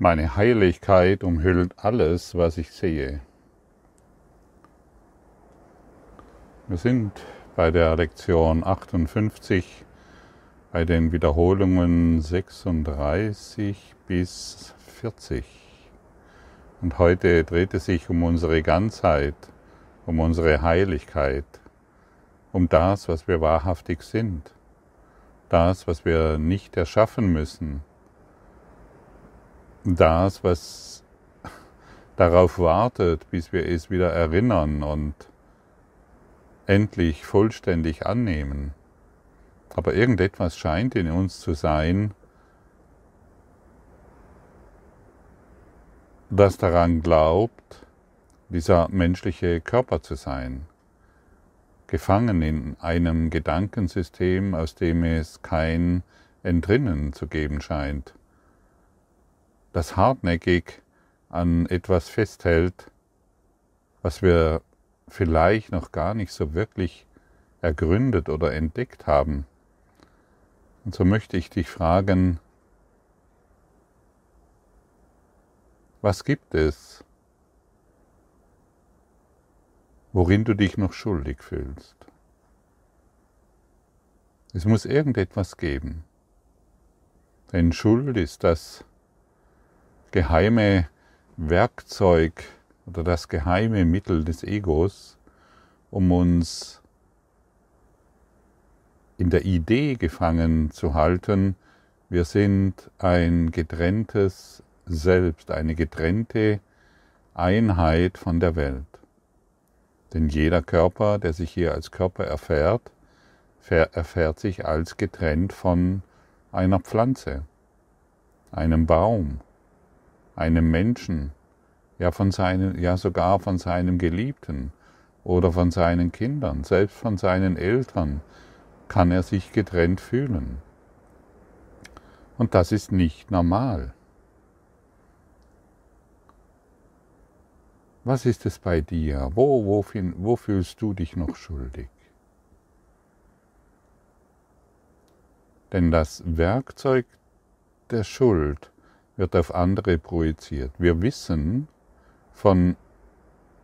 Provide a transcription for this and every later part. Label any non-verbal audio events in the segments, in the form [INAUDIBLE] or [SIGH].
Meine Heiligkeit umhüllt alles, was ich sehe. Wir sind bei der Lektion 58, bei den Wiederholungen 36 bis 40. Und heute dreht es sich um unsere Ganzheit, um unsere Heiligkeit, um das, was wir wahrhaftig sind, das, was wir nicht erschaffen müssen, das, was darauf wartet, bis wir es wieder erinnern und endlich vollständig annehmen. Aber irgendetwas scheint in uns zu sein, das daran glaubt, dieser menschliche Körper zu sein, gefangen in einem Gedankensystem, aus dem es kein Entrinnen zu geben scheint das hartnäckig an etwas festhält, was wir vielleicht noch gar nicht so wirklich ergründet oder entdeckt haben. Und so möchte ich dich fragen, was gibt es, worin du dich noch schuldig fühlst? Es muss irgendetwas geben. Denn Schuld ist das, geheime Werkzeug oder das geheime Mittel des Egos, um uns in der Idee gefangen zu halten, wir sind ein getrenntes Selbst, eine getrennte Einheit von der Welt. Denn jeder Körper, der sich hier als Körper erfährt, erfährt sich als getrennt von einer Pflanze, einem Baum, einem Menschen, ja, von seinen, ja sogar von seinem Geliebten oder von seinen Kindern, selbst von seinen Eltern, kann er sich getrennt fühlen. Und das ist nicht normal. Was ist es bei dir? Wo, wo, wo fühlst du dich noch schuldig? Denn das Werkzeug der Schuld wird auf andere projiziert. Wir wissen von,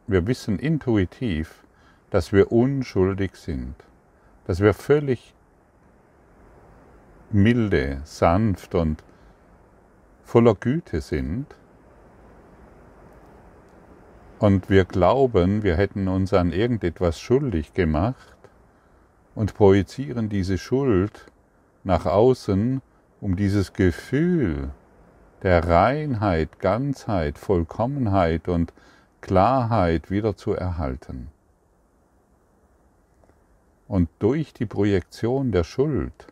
wir wissen intuitiv, dass wir unschuldig sind, dass wir völlig milde, sanft und voller Güte sind. Und wir glauben, wir hätten uns an irgendetwas schuldig gemacht und projizieren diese Schuld nach außen, um dieses Gefühl der Reinheit, Ganzheit, Vollkommenheit und Klarheit wieder zu erhalten. Und durch die Projektion der Schuld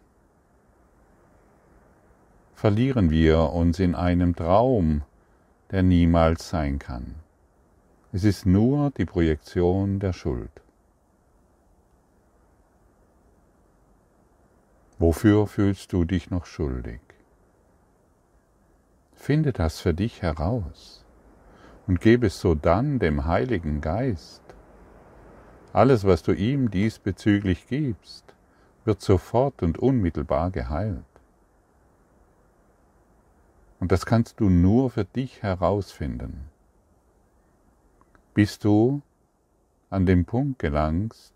verlieren wir uns in einem Traum, der niemals sein kann. Es ist nur die Projektion der Schuld. Wofür fühlst du dich noch schuldig? Finde das für dich heraus und gebe es so dann dem Heiligen Geist. Alles, was du ihm diesbezüglich gibst, wird sofort und unmittelbar geheilt. Und das kannst du nur für dich herausfinden. Bis du an den Punkt gelangst,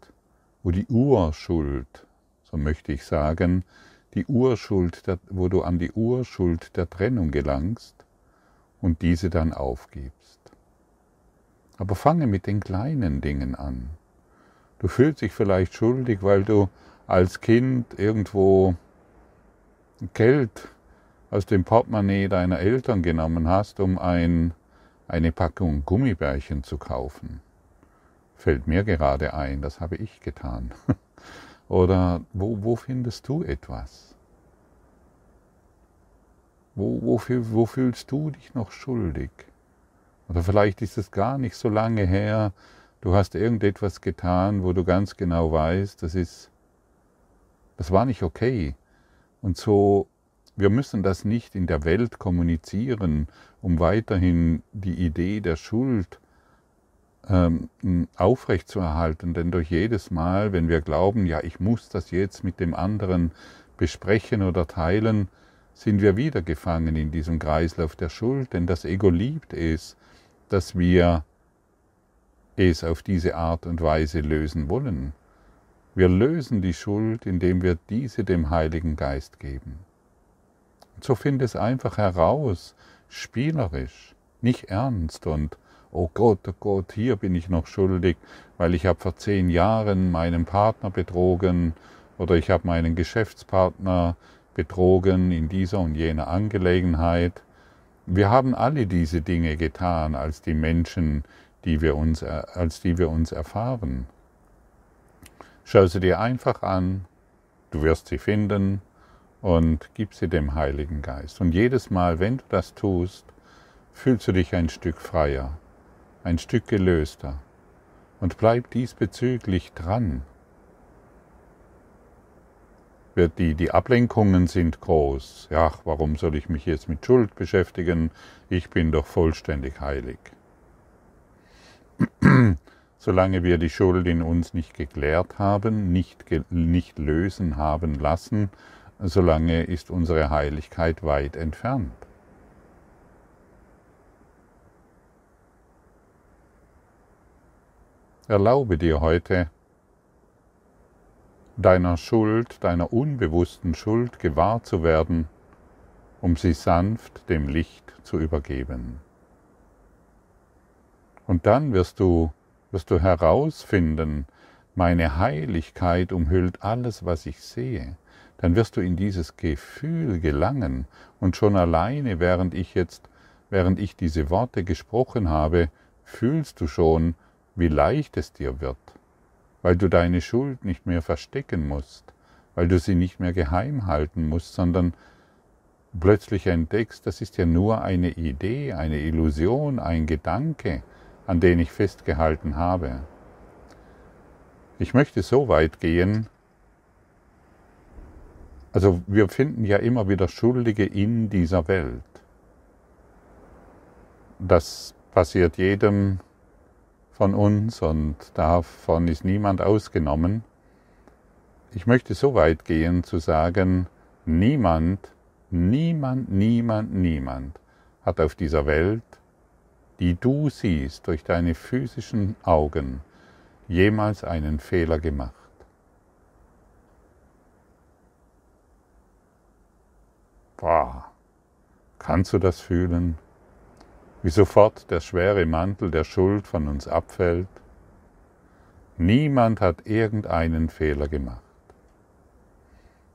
wo die Urschuld, so möchte ich sagen, die Urschuld, der, wo du an die Urschuld der Trennung gelangst und diese dann aufgibst. Aber fange mit den kleinen Dingen an. Du fühlst dich vielleicht schuldig, weil du als Kind irgendwo Geld aus dem Portemonnaie deiner Eltern genommen hast, um ein, eine Packung Gummibärchen zu kaufen. Fällt mir gerade ein, das habe ich getan. [LAUGHS] Oder wo, wo findest du etwas? Wo, wo, wo fühlst du dich noch schuldig? Oder vielleicht ist es gar nicht so lange her, du hast irgendetwas getan, wo du ganz genau weißt, das ist, das war nicht okay. Und so, wir müssen das nicht in der Welt kommunizieren, um weiterhin die Idee der Schuld ähm, aufrechtzuerhalten. Denn durch jedes Mal, wenn wir glauben, ja, ich muss das jetzt mit dem anderen besprechen oder teilen, sind wir wieder gefangen in diesem Kreislauf der Schuld, denn das Ego liebt es, dass wir es auf diese Art und Weise lösen wollen. Wir lösen die Schuld, indem wir diese dem Heiligen Geist geben. Und so find es einfach heraus, spielerisch, nicht ernst und oh Gott, oh Gott, hier bin ich noch schuldig, weil ich habe vor zehn Jahren meinen Partner betrogen oder ich habe meinen Geschäftspartner betrogen in dieser und jener Angelegenheit. Wir haben alle diese Dinge getan als die Menschen, die wir uns, als die wir uns erfahren. Schau sie dir einfach an, du wirst sie finden und gib sie dem Heiligen Geist. Und jedes Mal, wenn du das tust, fühlst du dich ein Stück freier, ein Stück gelöster und bleib diesbezüglich dran. Die, die Ablenkungen sind groß. Ja, warum soll ich mich jetzt mit Schuld beschäftigen? Ich bin doch vollständig heilig. [CLEARS THROAT] Solange wir die Schuld in uns nicht geklärt haben, nicht, nicht lösen haben lassen, solange ist unsere Heiligkeit weit entfernt. Erlaube dir heute, deiner Schuld, deiner unbewussten Schuld gewahr zu werden, um sie sanft dem Licht zu übergeben. Und dann wirst du, wirst du herausfinden, meine Heiligkeit umhüllt alles, was ich sehe. Dann wirst du in dieses Gefühl gelangen und schon alleine, während ich jetzt, während ich diese Worte gesprochen habe, fühlst du schon, wie leicht es dir wird, weil du deine Schuld nicht mehr verstecken musst, weil du sie nicht mehr geheim halten musst, sondern plötzlich entdeckst, das ist ja nur eine Idee, eine Illusion, ein Gedanke, an den ich festgehalten habe. Ich möchte so weit gehen, also wir finden ja immer wieder Schuldige in dieser Welt. Das passiert jedem von uns und davon ist niemand ausgenommen. Ich möchte so weit gehen zu sagen, niemand, niemand, niemand, niemand hat auf dieser Welt, die du siehst durch deine physischen Augen, jemals einen Fehler gemacht. Boah, kannst du das fühlen? Wie sofort der schwere Mantel der Schuld von uns abfällt. Niemand hat irgendeinen Fehler gemacht.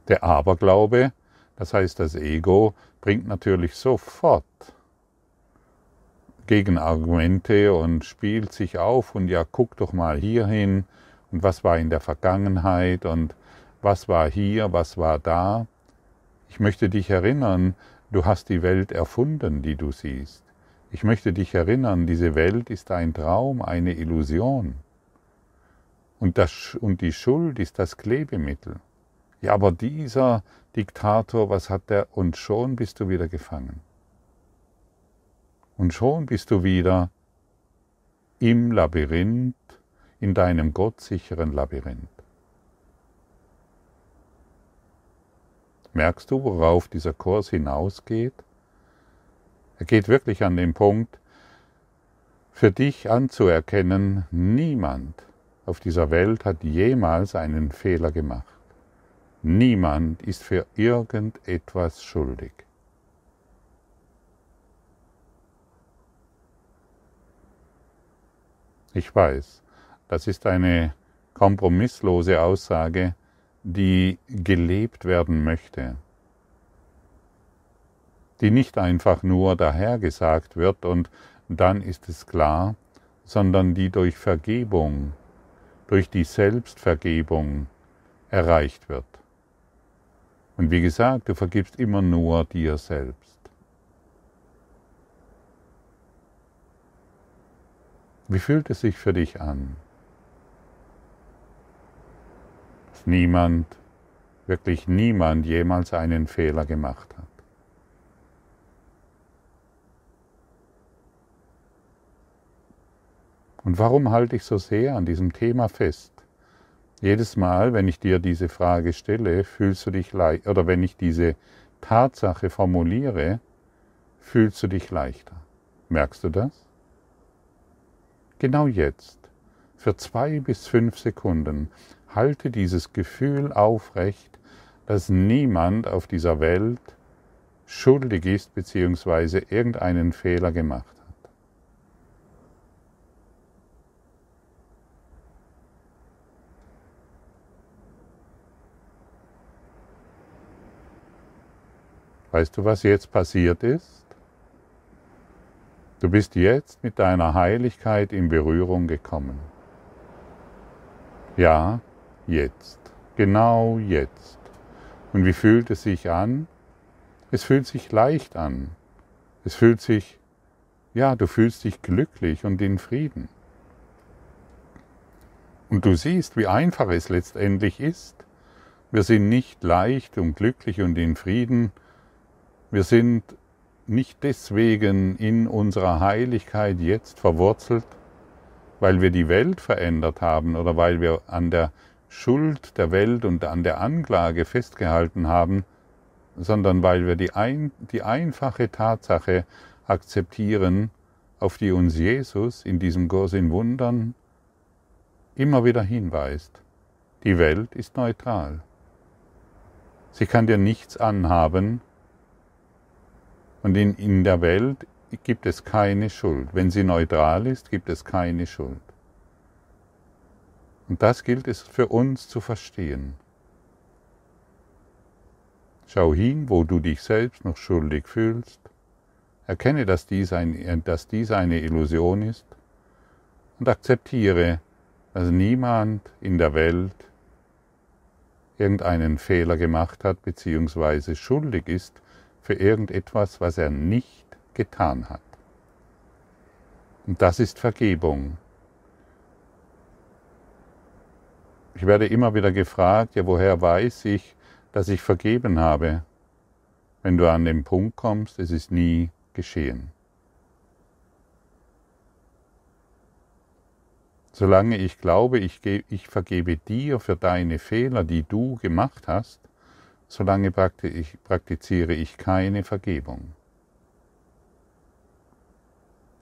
Der Aberglaube, das heißt das Ego, bringt natürlich sofort Gegenargumente und spielt sich auf und ja, guck doch mal hierhin und was war in der Vergangenheit und was war hier, was war da. Ich möchte dich erinnern, du hast die Welt erfunden, die du siehst. Ich möchte dich erinnern, diese Welt ist ein Traum, eine Illusion. Und, das, und die Schuld ist das Klebemittel. Ja, aber dieser Diktator, was hat der? Und schon bist du wieder gefangen. Und schon bist du wieder im Labyrinth, in deinem gottsicheren Labyrinth. Merkst du, worauf dieser Kurs hinausgeht? Er geht wirklich an den Punkt, für dich anzuerkennen, niemand auf dieser Welt hat jemals einen Fehler gemacht. Niemand ist für irgendetwas schuldig. Ich weiß, das ist eine kompromisslose Aussage, die gelebt werden möchte die nicht einfach nur dahergesagt wird und dann ist es klar, sondern die durch Vergebung, durch die Selbstvergebung erreicht wird. Und wie gesagt, du vergibst immer nur dir selbst. Wie fühlt es sich für dich an? Dass niemand, wirklich niemand jemals einen Fehler gemacht hat. Und warum halte ich so sehr an diesem Thema fest? Jedes Mal, wenn ich dir diese Frage stelle, fühlst du dich leicht, oder wenn ich diese, Tatsache formuliere, fühlst du dich leichter. Merkst du das? Genau jetzt, für zwei bis fünf Sekunden, halte dieses Gefühl aufrecht, dass niemand auf dieser Welt schuldig ist bzw. irgendeinen Fehler gemacht hat. Weißt du, was jetzt passiert ist? Du bist jetzt mit deiner Heiligkeit in Berührung gekommen. Ja, jetzt. Genau jetzt. Und wie fühlt es sich an? Es fühlt sich leicht an. Es fühlt sich, ja, du fühlst dich glücklich und in Frieden. Und du siehst, wie einfach es letztendlich ist. Wir sind nicht leicht und glücklich und in Frieden. Wir sind nicht deswegen in unserer Heiligkeit jetzt verwurzelt, weil wir die Welt verändert haben oder weil wir an der Schuld der Welt und an der Anklage festgehalten haben, sondern weil wir die, ein, die einfache Tatsache akzeptieren, auf die uns Jesus in diesem Kurs in Wundern immer wieder hinweist. Die Welt ist neutral. Sie kann dir nichts anhaben und in, in der Welt gibt es keine Schuld. Wenn sie neutral ist, gibt es keine Schuld. Und das gilt es für uns zu verstehen. Schau hin, wo du dich selbst noch schuldig fühlst. Erkenne, dass dies, ein, dass dies eine Illusion ist und akzeptiere, dass niemand in der Welt irgendeinen Fehler gemacht hat bzw. schuldig ist für irgendetwas, was er nicht getan hat. Und das ist Vergebung. Ich werde immer wieder gefragt, ja, woher weiß ich, dass ich vergeben habe? Wenn du an den Punkt kommst, es ist nie geschehen. Solange ich glaube, ich, ich vergebe dir für deine Fehler, die du gemacht hast, solange praktiziere ich keine Vergebung.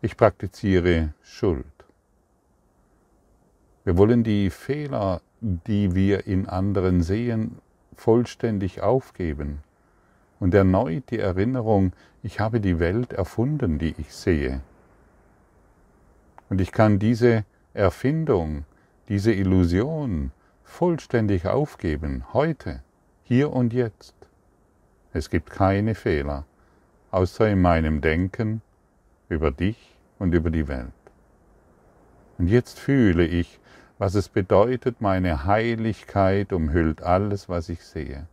Ich praktiziere Schuld. Wir wollen die Fehler, die wir in anderen sehen, vollständig aufgeben und erneut die Erinnerung, ich habe die Welt erfunden, die ich sehe. Und ich kann diese Erfindung, diese Illusion vollständig aufgeben, heute, hier und jetzt. Es gibt keine Fehler, außer in meinem Denken über dich und über die Welt. Und jetzt fühle ich, was es bedeutet, meine Heiligkeit umhüllt alles, was ich sehe.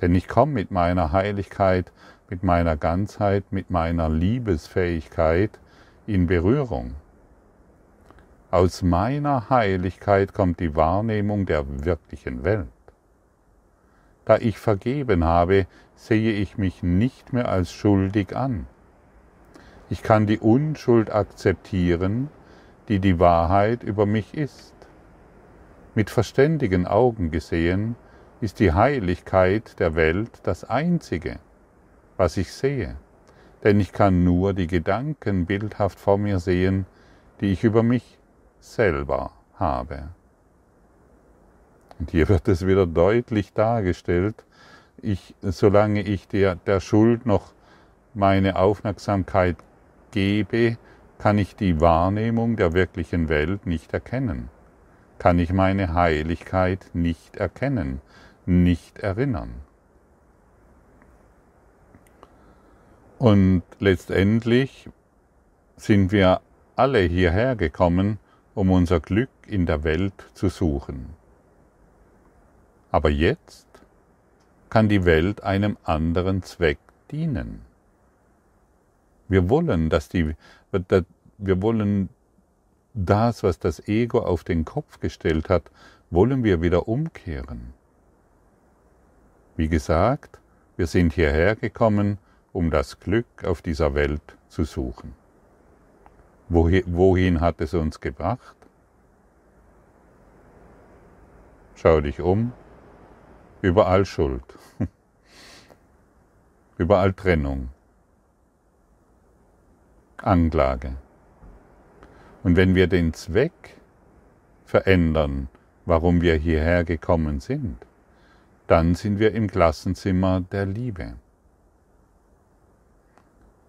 Denn ich komme mit meiner Heiligkeit, mit meiner Ganzheit, mit meiner Liebesfähigkeit in Berührung. Aus meiner Heiligkeit kommt die Wahrnehmung der wirklichen Welt. Da ich vergeben habe, sehe ich mich nicht mehr als schuldig an. Ich kann die Unschuld akzeptieren, die die Wahrheit über mich ist. Mit verständigen Augen gesehen ist die Heiligkeit der Welt das Einzige, was ich sehe, denn ich kann nur die Gedanken bildhaft vor mir sehen, die ich über mich selber habe. Und hier wird es wieder deutlich dargestellt, ich, solange ich der, der Schuld noch meine Aufmerksamkeit gebe, kann ich die Wahrnehmung der wirklichen Welt nicht erkennen kann ich meine Heiligkeit nicht erkennen, nicht erinnern. Und letztendlich sind wir alle hierher gekommen, um unser Glück in der Welt zu suchen. Aber jetzt kann die Welt einem anderen Zweck dienen. Wir wollen, dass die, wir wollen das, was das Ego auf den Kopf gestellt hat, wollen wir wieder umkehren. Wie gesagt, wir sind hierher gekommen, um das Glück auf dieser Welt zu suchen. Wohin hat es uns gebracht? Schau dich um, überall Schuld. Überall Trennung, Anklage. Und wenn wir den Zweck verändern, warum wir hierher gekommen sind, dann sind wir im Klassenzimmer der Liebe.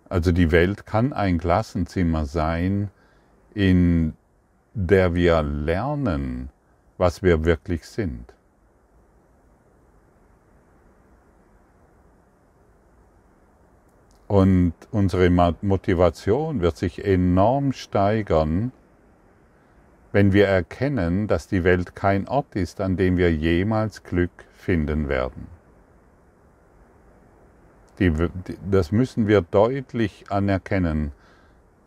Also die Welt kann ein Klassenzimmer sein, in der wir lernen, was wir wirklich sind. Und unsere Motivation wird sich enorm steigern, wenn wir erkennen, dass die Welt kein Ort ist, an dem wir jemals Glück finden werden. Die, das müssen wir deutlich anerkennen.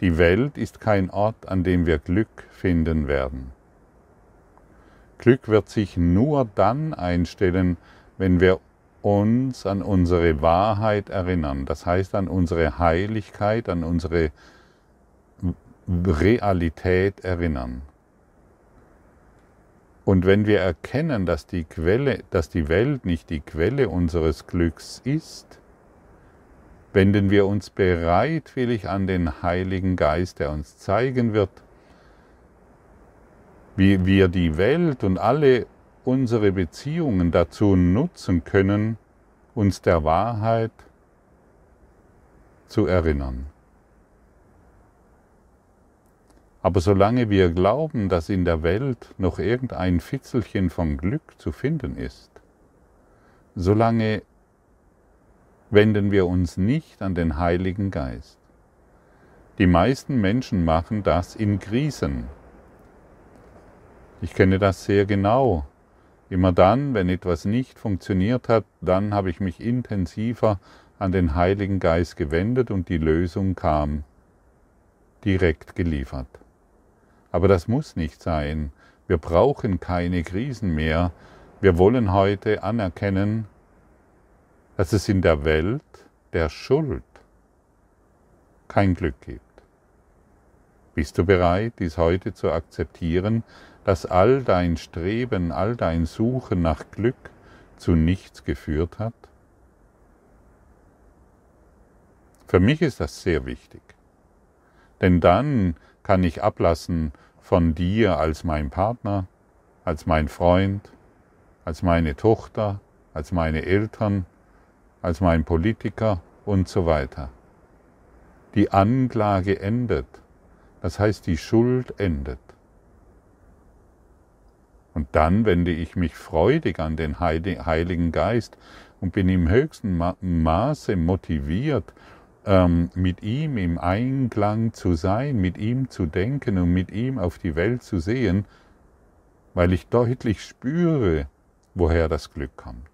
Die Welt ist kein Ort, an dem wir Glück finden werden. Glück wird sich nur dann einstellen, wenn wir uns an unsere Wahrheit erinnern, das heißt an unsere Heiligkeit, an unsere Realität erinnern. Und wenn wir erkennen, dass die, Quelle, dass die Welt nicht die Quelle unseres Glücks ist, wenden wir uns bereitwillig an den Heiligen Geist, der uns zeigen wird, wie wir die Welt und alle unsere Beziehungen dazu nutzen können, uns der Wahrheit zu erinnern. Aber solange wir glauben, dass in der Welt noch irgendein Fitzelchen von Glück zu finden ist, solange wenden wir uns nicht an den Heiligen Geist. Die meisten Menschen machen das in Krisen. Ich kenne das sehr genau. Immer dann, wenn etwas nicht funktioniert hat, dann habe ich mich intensiver an den Heiligen Geist gewendet und die Lösung kam direkt geliefert. Aber das muss nicht sein. Wir brauchen keine Krisen mehr. Wir wollen heute anerkennen, dass es in der Welt der Schuld kein Glück gibt. Bist du bereit, dies heute zu akzeptieren, dass all dein Streben, all dein Suchen nach Glück zu nichts geführt hat? Für mich ist das sehr wichtig. Denn dann kann ich ablassen von dir als mein Partner, als mein Freund, als meine Tochter, als meine Eltern, als mein Politiker und so weiter. Die Anklage endet, das heißt die Schuld endet. Und dann wende ich mich freudig an den Heiligen Geist und bin im höchsten Maße motiviert, ähm, mit ihm im Einklang zu sein, mit ihm zu denken und mit ihm auf die Welt zu sehen, weil ich deutlich spüre, woher das Glück kommt.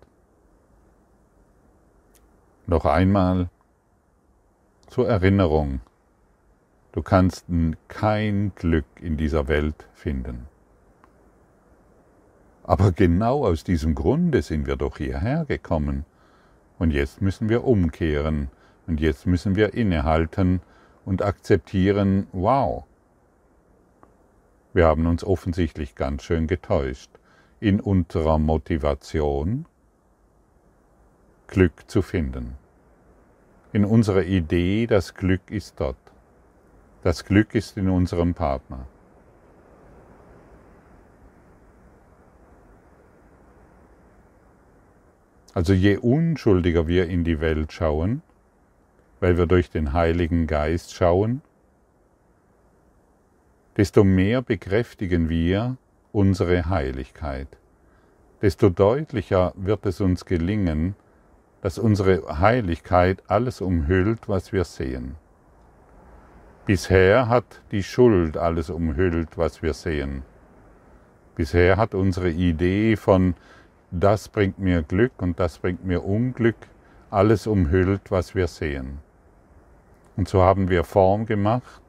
Noch einmal zur Erinnerung, du kannst kein Glück in dieser Welt finden. Aber genau aus diesem Grunde sind wir doch hierher gekommen. Und jetzt müssen wir umkehren und jetzt müssen wir innehalten und akzeptieren, wow, wir haben uns offensichtlich ganz schön getäuscht in unserer Motivation, Glück zu finden. In unserer Idee, das Glück ist dort. Das Glück ist in unserem Partner. Also je unschuldiger wir in die Welt schauen, weil wir durch den Heiligen Geist schauen, desto mehr bekräftigen wir unsere Heiligkeit, desto deutlicher wird es uns gelingen, dass unsere Heiligkeit alles umhüllt, was wir sehen. Bisher hat die Schuld alles umhüllt, was wir sehen. Bisher hat unsere Idee von das bringt mir Glück und das bringt mir Unglück alles umhüllt, was wir sehen. Und so haben wir Form gemacht,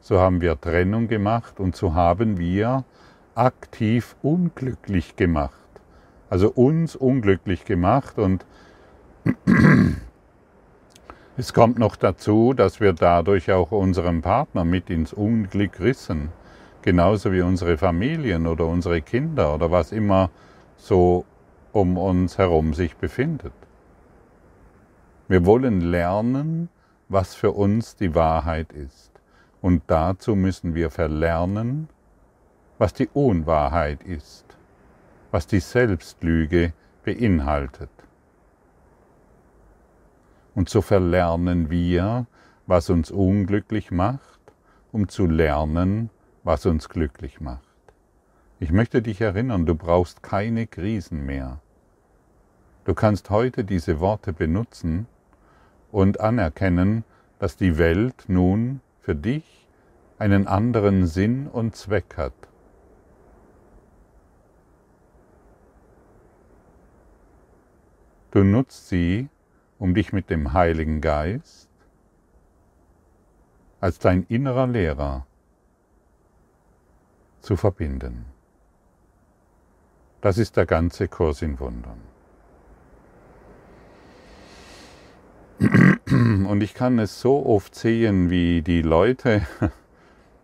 so haben wir Trennung gemacht und so haben wir aktiv unglücklich gemacht. Also uns unglücklich gemacht und [CLEARS THROAT] es kommt noch dazu, dass wir dadurch auch unseren Partner mit ins Unglück rissen, genauso wie unsere Familien oder unsere Kinder oder was immer so um uns herum sich befindet. Wir wollen lernen, was für uns die Wahrheit ist. Und dazu müssen wir verlernen, was die Unwahrheit ist, was die Selbstlüge beinhaltet. Und so verlernen wir, was uns unglücklich macht, um zu lernen, was uns glücklich macht. Ich möchte dich erinnern, du brauchst keine Krisen mehr. Du kannst heute diese Worte benutzen und anerkennen, dass die Welt nun für dich einen anderen Sinn und Zweck hat. Du nutzt sie, um dich mit dem Heiligen Geist als dein innerer Lehrer zu verbinden. Das ist der ganze Kurs in Wundern. [CLEARS THROAT] Und ich kann es so oft sehen, wie die Leute [LAUGHS]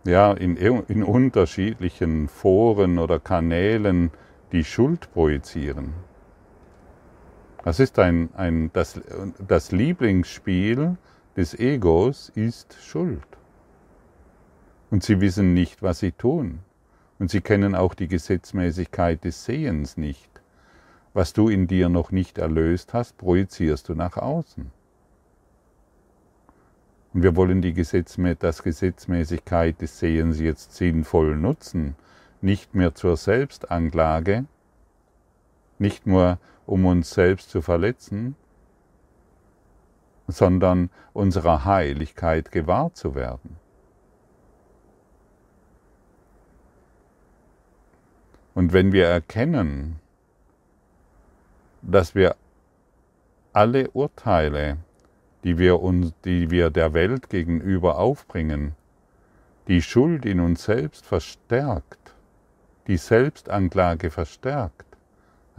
ja, in, in unterschiedlichen Foren oder Kanälen die Schuld projizieren. Das ist ein, ein das, das Lieblingsspiel des Egos ist Schuld. Und sie wissen nicht, was sie tun. Und sie kennen auch die Gesetzmäßigkeit des Sehens nicht. Was du in dir noch nicht erlöst hast, projizierst du nach außen. Und wir wollen die Gesetzmä das Gesetzmäßigkeit des Sehens jetzt sinnvoll nutzen, nicht mehr zur Selbstanklage, nicht nur um uns selbst zu verletzen, sondern unserer Heiligkeit gewahr zu werden. Und wenn wir erkennen, dass wir alle Urteile, die wir, uns, die wir der Welt gegenüber aufbringen, die Schuld in uns selbst verstärkt, die Selbstanklage verstärkt,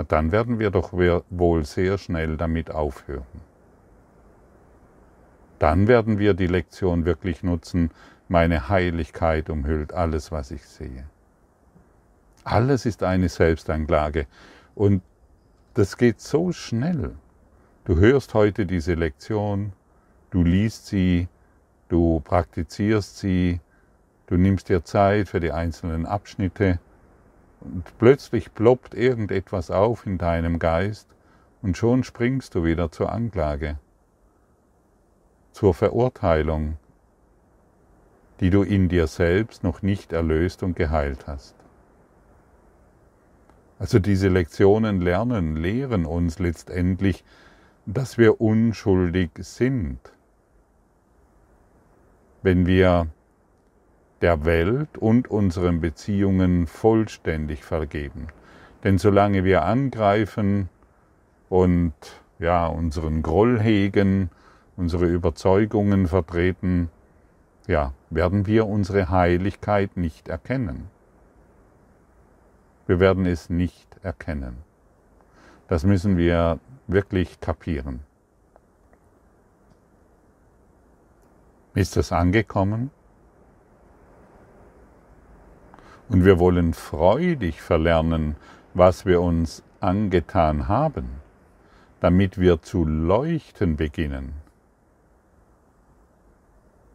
dann werden wir doch wohl sehr schnell damit aufhören. Dann werden wir die Lektion wirklich nutzen, meine Heiligkeit umhüllt alles, was ich sehe. Alles ist eine Selbstanklage. Und das geht so schnell. Du hörst heute diese Lektion, du liest sie, du praktizierst sie, du nimmst dir Zeit für die einzelnen Abschnitte und plötzlich ploppt irgendetwas auf in deinem Geist und schon springst du wieder zur Anklage, zur Verurteilung, die du in dir selbst noch nicht erlöst und geheilt hast. Also diese Lektionen lernen, lehren uns letztendlich, dass wir unschuldig sind. Wenn wir der Welt und unseren Beziehungen vollständig vergeben. Denn solange wir angreifen und ja, unseren Groll hegen, unsere Überzeugungen vertreten, ja, werden wir unsere Heiligkeit nicht erkennen. Wir werden es nicht erkennen. Das müssen wir wirklich kapieren. Ist das angekommen? Und wir wollen freudig verlernen, was wir uns angetan haben, damit wir zu leuchten beginnen.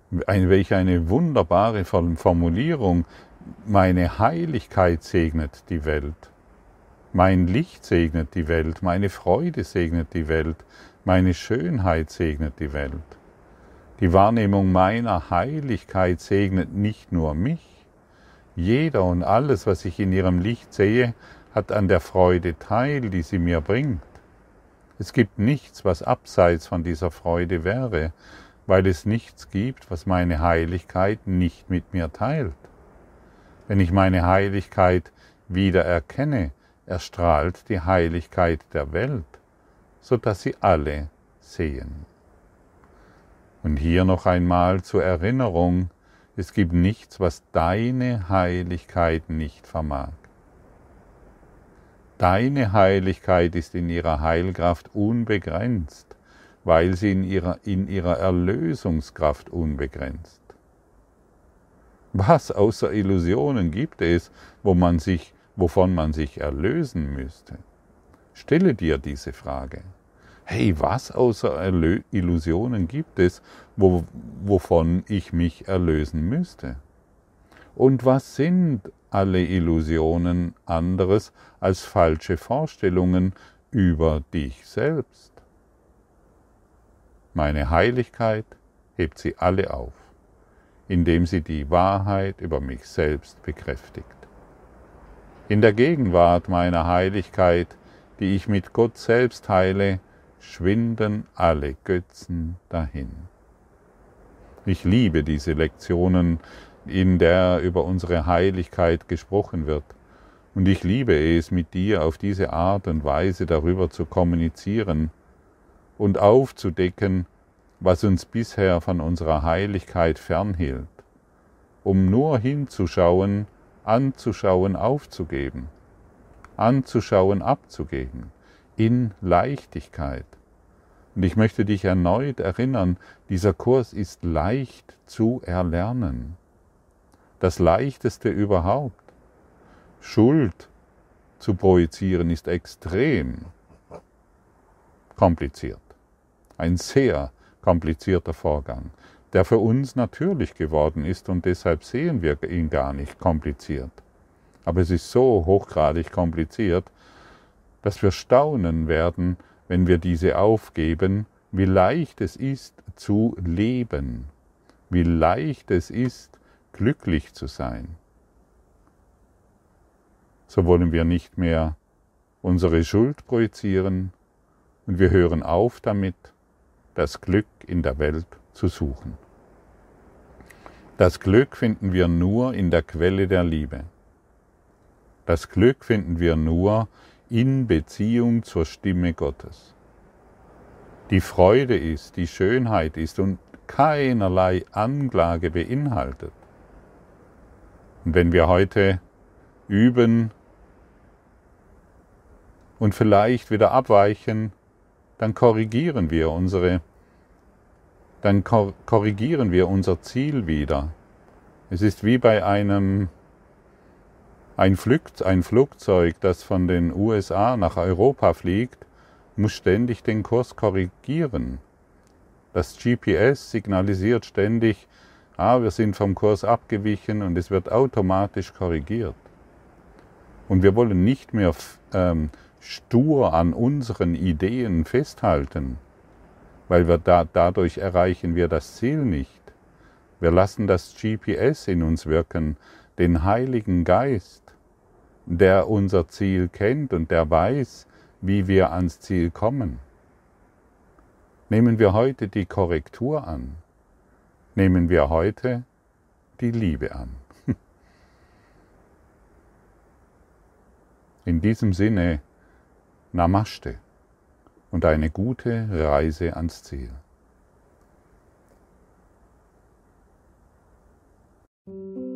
Welch eine wunderbare Formulierung, meine Heiligkeit segnet die Welt. Mein Licht segnet die Welt, meine Freude segnet die Welt, meine Schönheit segnet die Welt. Die Wahrnehmung meiner Heiligkeit segnet nicht nur mich. Jeder und alles, was ich in ihrem Licht sehe, hat an der Freude teil, die sie mir bringt. Es gibt nichts, was abseits von dieser Freude wäre, weil es nichts gibt, was meine Heiligkeit nicht mit mir teilt. Wenn ich meine Heiligkeit wieder erkenne, erstrahlt die Heiligkeit der Welt, so dass sie alle sehen. Und hier noch einmal zur Erinnerung, es gibt nichts, was deine Heiligkeit nicht vermag. Deine Heiligkeit ist in ihrer Heilkraft unbegrenzt, weil sie in ihrer, in ihrer Erlösungskraft unbegrenzt. Was außer Illusionen gibt es, wo man sich, wovon man sich erlösen müsste? Stelle dir diese Frage. Hey, was außer Illusionen gibt es, wo, wovon ich mich erlösen müsste? Und was sind alle Illusionen anderes als falsche Vorstellungen über dich selbst? Meine Heiligkeit hebt sie alle auf, indem sie die Wahrheit über mich selbst bekräftigt. In der Gegenwart meiner Heiligkeit, die ich mit Gott selbst teile, schwinden alle Götzen dahin. Ich liebe diese Lektionen, in der über unsere Heiligkeit gesprochen wird. Und ich liebe es, mit dir auf diese Art und Weise darüber zu kommunizieren und aufzudecken, was uns bisher von unserer Heiligkeit fernhielt, um nur hinzuschauen, anzuschauen, aufzugeben, anzuschauen, abzugeben, in Leichtigkeit. Und ich möchte dich erneut erinnern, dieser Kurs ist leicht zu erlernen. Das leichteste überhaupt. Schuld zu projizieren ist extrem kompliziert. Ein sehr komplizierter Vorgang, der für uns natürlich geworden ist und deshalb sehen wir ihn gar nicht kompliziert. Aber es ist so hochgradig kompliziert, dass wir staunen werden, wenn wir diese aufgeben, wie leicht es ist zu leben, wie leicht es ist, glücklich zu sein. So wollen wir nicht mehr unsere Schuld projizieren und wir hören auf damit, das Glück in der Welt zu suchen. Das Glück finden wir nur in der Quelle der Liebe. Das Glück finden wir nur in Beziehung zur Stimme Gottes. Die Freude ist, die Schönheit ist und keinerlei Anklage beinhaltet. Und wenn wir heute üben und vielleicht wieder abweichen, dann korrigieren wir unsere, dann korrigieren wir unser Ziel wieder. Es ist wie bei einem ein, Flugzeug, das von den USA nach Europa fliegt, muss ständig den Kurs korrigieren. Das GPS signalisiert ständig, ah, wir sind vom Kurs abgewichen und es wird automatisch korrigiert. Und wir wollen nicht mehr ähm, stur an unseren Ideen festhalten, weil wir da, dadurch erreichen wir das Ziel nicht. Wir lassen das GPS in uns wirken, den Heiligen Geist, der unser Ziel kennt und der weiß, wie wir ans Ziel kommen. Nehmen wir heute die Korrektur an. Nehmen wir heute die Liebe an. [LAUGHS] In diesem Sinne, Namaste und eine gute Reise ans Ziel. Musik